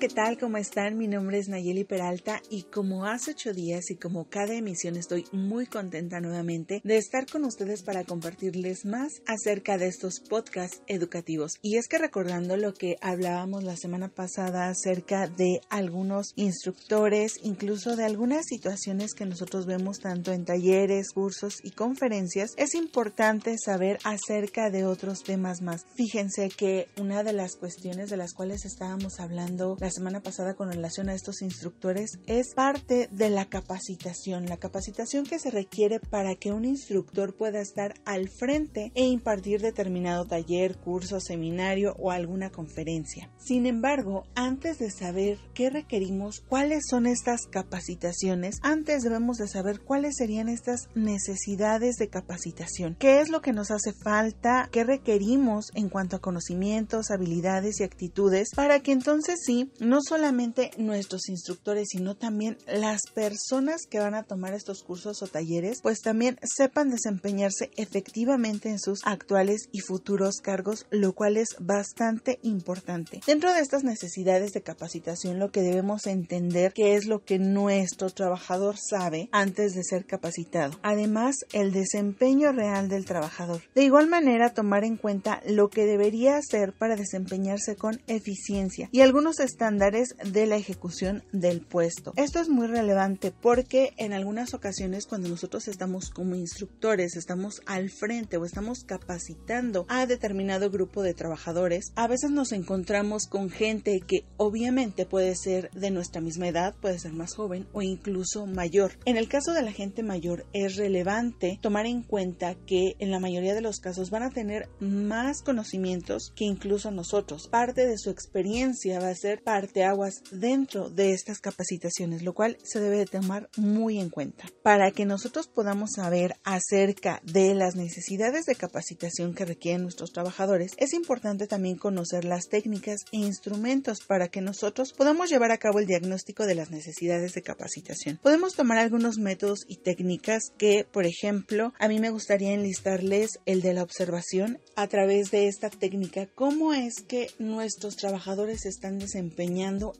¿qué tal? ¿Cómo están? Mi nombre es Nayeli Peralta y como hace ocho días y como cada emisión estoy muy contenta nuevamente de estar con ustedes para compartirles más acerca de estos podcasts educativos. Y es que recordando lo que hablábamos la semana pasada acerca de algunos instructores, incluso de algunas situaciones que nosotros vemos tanto en talleres, cursos y conferencias, es importante saber acerca de otros temas más. Fíjense que una de las cuestiones de las cuales estábamos hablando la semana pasada con relación a estos instructores es parte de la capacitación, la capacitación que se requiere para que un instructor pueda estar al frente e impartir determinado taller, curso, seminario o alguna conferencia. Sin embargo, antes de saber qué requerimos, cuáles son estas capacitaciones, antes debemos de saber cuáles serían estas necesidades de capacitación, qué es lo que nos hace falta, qué requerimos en cuanto a conocimientos, habilidades y actitudes para que entonces sí no solamente nuestros instructores, sino también las personas que van a tomar estos cursos o talleres, pues también sepan desempeñarse efectivamente en sus actuales y futuros cargos, lo cual es bastante importante. Dentro de estas necesidades de capacitación, lo que debemos entender que es lo que nuestro trabajador sabe antes de ser capacitado. Además, el desempeño real del trabajador. De igual manera, tomar en cuenta lo que debería hacer para desempeñarse con eficiencia y algunos estándares de la ejecución del puesto. Esto es muy relevante porque en algunas ocasiones cuando nosotros estamos como instructores, estamos al frente o estamos capacitando a determinado grupo de trabajadores, a veces nos encontramos con gente que obviamente puede ser de nuestra misma edad, puede ser más joven o incluso mayor. En el caso de la gente mayor es relevante tomar en cuenta que en la mayoría de los casos van a tener más conocimientos que incluso nosotros. Parte de su experiencia va a ser parteaguas dentro de estas capacitaciones, lo cual se debe de tomar muy en cuenta. Para que nosotros podamos saber acerca de las necesidades de capacitación que requieren nuestros trabajadores, es importante también conocer las técnicas e instrumentos para que nosotros podamos llevar a cabo el diagnóstico de las necesidades de capacitación. Podemos tomar algunos métodos y técnicas que, por ejemplo, a mí me gustaría enlistarles el de la observación a través de esta técnica, cómo es que nuestros trabajadores están desempeñando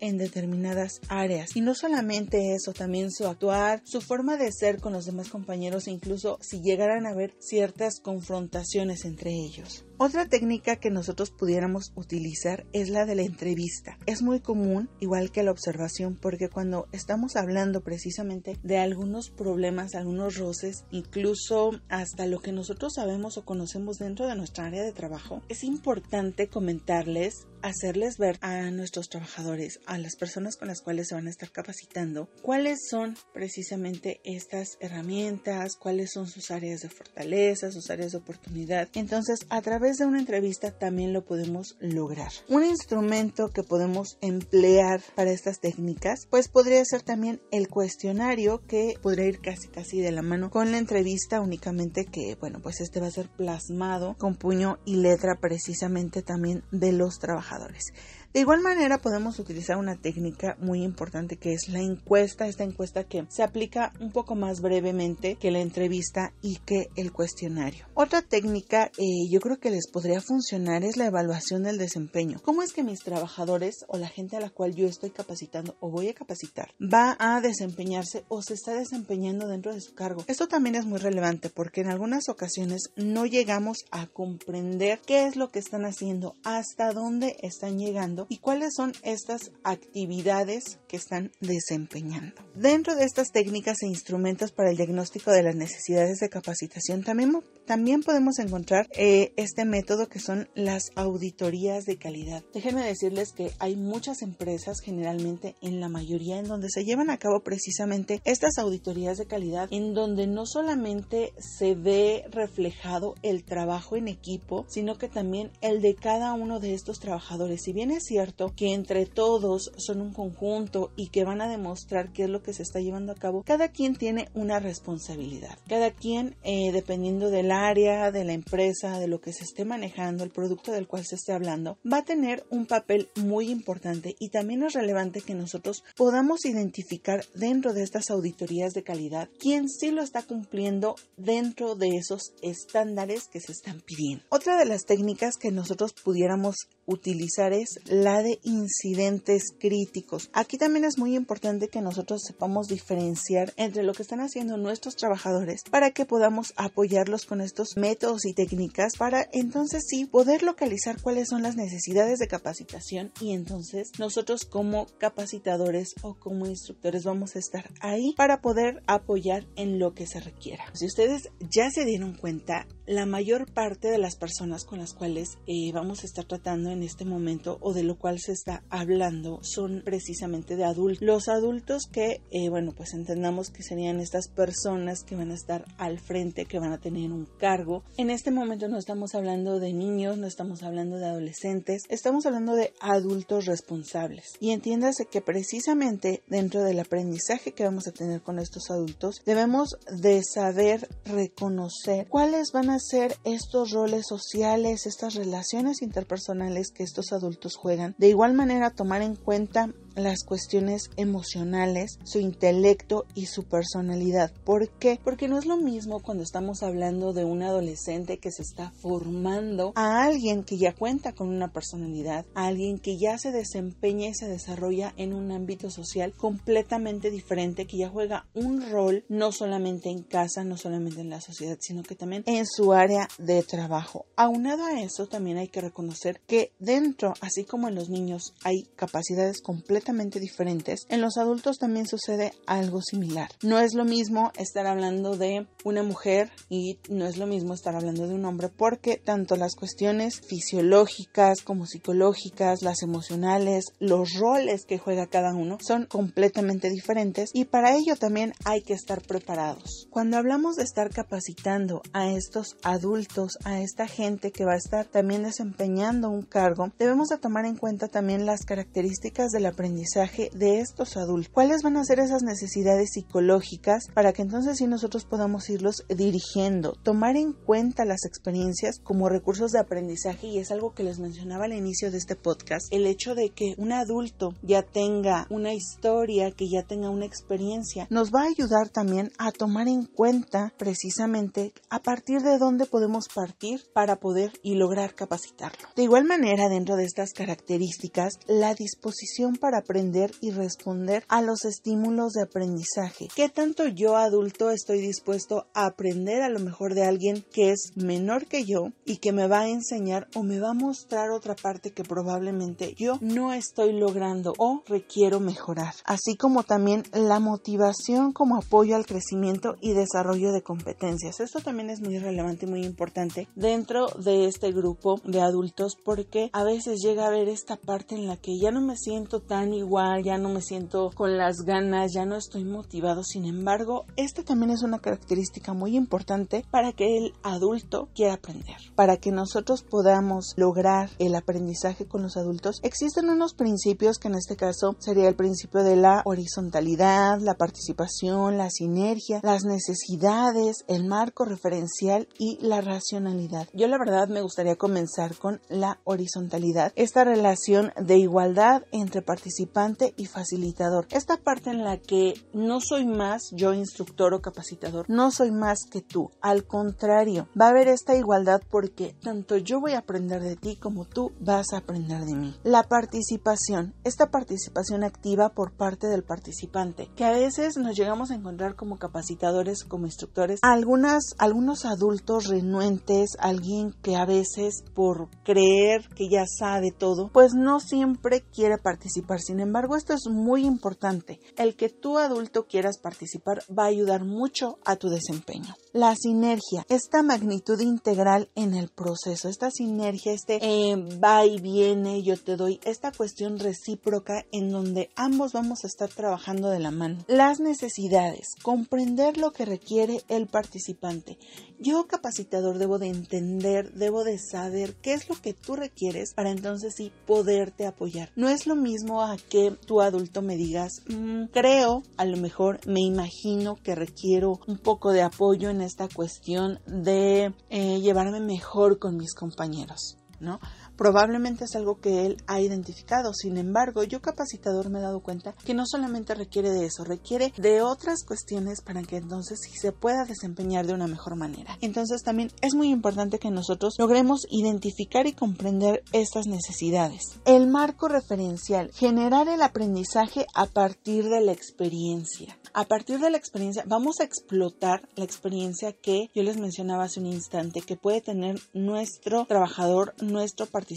en determinadas áreas. Y no solamente eso, también su actuar, su forma de ser con los demás compañeros e incluso si llegaran a haber ciertas confrontaciones entre ellos. Otra técnica que nosotros pudiéramos utilizar es la de la entrevista. Es muy común, igual que la observación, porque cuando estamos hablando precisamente de algunos problemas, algunos roces, incluso hasta lo que nosotros sabemos o conocemos dentro de nuestra área de trabajo, es importante comentarles hacerles ver a nuestros trabajadores, a las personas con las cuales se van a estar capacitando, cuáles son precisamente estas herramientas, cuáles son sus áreas de fortaleza, sus áreas de oportunidad. Entonces, a través de una entrevista también lo podemos lograr. Un instrumento que podemos emplear para estas técnicas, pues podría ser también el cuestionario que podría ir casi casi de la mano con la entrevista únicamente que, bueno, pues este va a ser plasmado con puño y letra precisamente también de los trabajadores de igual manera podemos utilizar una técnica muy importante que es la encuesta, esta encuesta que se aplica un poco más brevemente que la entrevista y que el cuestionario. Otra técnica eh, yo creo que les podría funcionar es la evaluación del desempeño. ¿Cómo es que mis trabajadores o la gente a la cual yo estoy capacitando o voy a capacitar va a desempeñarse o se está desempeñando dentro de su cargo? Esto también es muy relevante porque en algunas ocasiones no llegamos a comprender qué es lo que están haciendo, hasta dónde están llegando y cuáles son estas actividades que están desempeñando. Dentro de estas técnicas e instrumentos para el diagnóstico de las necesidades de capacitación también, también podemos encontrar eh, este método que son las auditorías de calidad. Déjenme decirles que hay muchas empresas, generalmente en la mayoría, en donde se llevan a cabo precisamente estas auditorías de calidad, en donde no solamente se ve reflejado el trabajo en equipo, sino que también el de cada uno de estos trabajadores. Si bien es cierto que entre todos son un conjunto y que van a demostrar qué es lo que se está llevando a cabo, cada quien tiene una responsabilidad. Cada quien, eh, dependiendo del área, de la empresa, de lo que se esté manejando, el producto del cual se esté hablando, va a tener un papel muy importante y también es relevante que nosotros podamos identificar dentro de estas auditorías de calidad quién sí lo está cumpliendo dentro de esos estándares que se están pidiendo. Otra de las técnicas que nosotros pudiéramos utilizar es la de incidentes críticos. Aquí también es muy importante que nosotros sepamos diferenciar entre lo que están haciendo nuestros trabajadores para que podamos apoyarlos con estos métodos y técnicas para entonces sí poder localizar cuáles son las necesidades de capacitación y entonces nosotros como capacitadores o como instructores vamos a estar ahí para poder apoyar en lo que se requiera. Si ustedes ya se dieron cuenta, la mayor parte de las personas con las cuales eh, vamos a estar tratando en este momento o de lo cual se está hablando son precisamente de adultos. Los adultos que, eh, bueno, pues entendamos que serían estas personas que van a estar al frente, que van a tener un cargo. En este momento no estamos hablando de niños, no estamos hablando de adolescentes, estamos hablando de adultos responsables. Y entiéndase que precisamente dentro del aprendizaje que vamos a tener con estos adultos, debemos de saber reconocer cuáles van a ser estos roles sociales, estas relaciones interpersonales que estos adultos juegan. De igual manera, tomar en cuenta las cuestiones emocionales, su intelecto y su personalidad. ¿Por qué? Porque no es lo mismo cuando estamos hablando de un adolescente que se está formando a alguien que ya cuenta con una personalidad, a alguien que ya se desempeña y se desarrolla en un ámbito social completamente diferente, que ya juega un rol no solamente en casa, no solamente en la sociedad, sino que también en su área de trabajo. Aunado a eso, también hay que reconocer que dentro, así como en los niños, hay capacidades completamente diferentes, en los adultos también sucede algo similar. No es lo mismo estar hablando de una mujer y no es lo mismo estar hablando de un hombre porque tanto las cuestiones fisiológicas como psicológicas, las emocionales, los roles que juega cada uno son completamente diferentes y para ello también hay que estar preparados. Cuando hablamos de estar capacitando a estos adultos, a esta gente que va a estar también desempeñando un cargo, debemos de tomar en cuenta también las características del aprendizaje de estos adultos. ¿Cuáles van a ser esas necesidades psicológicas para que entonces sí nosotros podamos irlos dirigiendo? Tomar en cuenta las experiencias como recursos de aprendizaje y es algo que les mencionaba al inicio de este podcast. El hecho de que un adulto ya tenga una historia, que ya tenga una experiencia, nos va a ayudar también a tomar en cuenta precisamente a partir de dónde podemos partir para poder y lograr capacitarlo. De igual manera, dentro de estas características, la disposición para aprender y responder a los estímulos de aprendizaje. ¿Qué tanto yo adulto estoy dispuesto a aprender a lo mejor de alguien que es menor que yo y que me va a enseñar o me va a mostrar otra parte que probablemente yo no estoy logrando o requiero mejorar? Así como también la motivación como apoyo al crecimiento y desarrollo de competencias. Esto también es muy relevante y muy importante dentro de este grupo de adultos porque a veces llega a haber esta parte en la que ya no me siento tan igual, ya no me siento con las ganas, ya no estoy motivado. Sin embargo, esta también es una característica muy importante para que el adulto quiera aprender. Para que nosotros podamos lograr el aprendizaje con los adultos, existen unos principios que en este caso sería el principio de la horizontalidad, la participación, la sinergia, las necesidades, el marco referencial y la racionalidad. Yo la verdad me gustaría comenzar con la horizontalidad, esta relación de igualdad entre participación participante y facilitador. Esta parte en la que no soy más yo instructor o capacitador, no soy más que tú. Al contrario, va a haber esta igualdad porque tanto yo voy a aprender de ti como tú vas a aprender de mí. La participación, esta participación activa por parte del participante, que a veces nos llegamos a encontrar como capacitadores, como instructores, algunas, algunos adultos renuentes, alguien que a veces por creer que ya sabe todo, pues no siempre quiere participar sin embargo, esto es muy importante. El que tú adulto quieras participar va a ayudar mucho a tu desempeño. La sinergia, esta magnitud integral en el proceso, esta sinergia, este eh, va y viene, yo te doy, esta cuestión recíproca en donde ambos vamos a estar trabajando de la mano. Las necesidades, comprender lo que requiere el participante. Yo capacitador debo de entender, debo de saber qué es lo que tú requieres para entonces sí poderte apoyar. No es lo mismo a que tu adulto me digas, mm, creo, a lo mejor me imagino que requiero un poco de apoyo en esta cuestión de eh, llevarme mejor con mis compañeros, ¿no? Probablemente es algo que él ha identificado. Sin embargo, yo capacitador me he dado cuenta que no solamente requiere de eso, requiere de otras cuestiones para que entonces se pueda desempeñar de una mejor manera. Entonces también es muy importante que nosotros logremos identificar y comprender estas necesidades. El marco referencial, generar el aprendizaje a partir de la experiencia. A partir de la experiencia, vamos a explotar la experiencia que yo les mencionaba hace un instante, que puede tener nuestro trabajador, nuestro participante,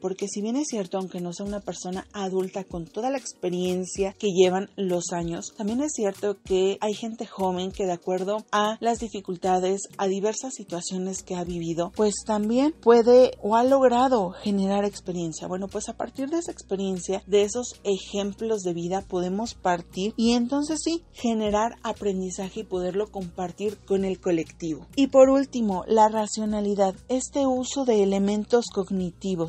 porque si bien es cierto, aunque no sea una persona adulta con toda la experiencia que llevan los años, también es cierto que hay gente joven que de acuerdo a las dificultades, a diversas situaciones que ha vivido, pues también puede o ha logrado generar experiencia. Bueno, pues a partir de esa experiencia, de esos ejemplos de vida, podemos partir y entonces sí, generar aprendizaje y poderlo compartir con el colectivo. Y por último, la racionalidad, este uso de elementos cognitivos,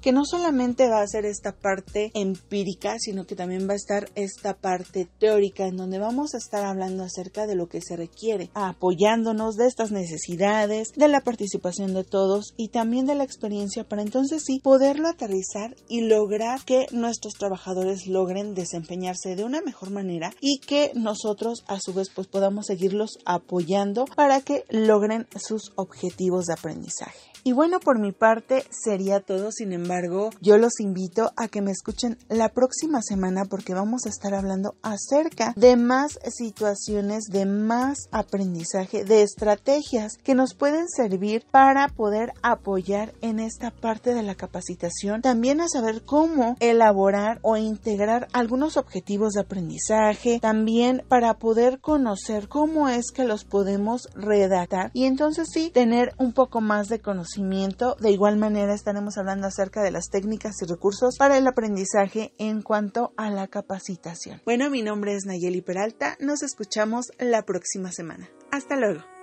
que no solamente va a ser esta parte empírica, sino que también va a estar esta parte teórica, en donde vamos a estar hablando acerca de lo que se requiere, apoyándonos de estas necesidades, de la participación de todos y también de la experiencia para entonces sí poderlo aterrizar y lograr que nuestros trabajadores logren desempeñarse de una mejor manera y que nosotros a su vez pues podamos seguirlos apoyando para que logren sus objetivos de aprendizaje. Y bueno, por mi parte sería todo. Sin embargo, yo los invito a que me escuchen la próxima semana porque vamos a estar hablando acerca de más situaciones, de más aprendizaje, de estrategias que nos pueden servir para poder apoyar en esta parte de la capacitación. También a saber cómo elaborar o integrar algunos objetivos de aprendizaje. También para poder conocer cómo es que los podemos redactar y entonces sí tener un poco más de conocimiento de igual manera estaremos hablando acerca de las técnicas y recursos para el aprendizaje en cuanto a la capacitación. Bueno, mi nombre es Nayeli Peralta. Nos escuchamos la próxima semana. Hasta luego.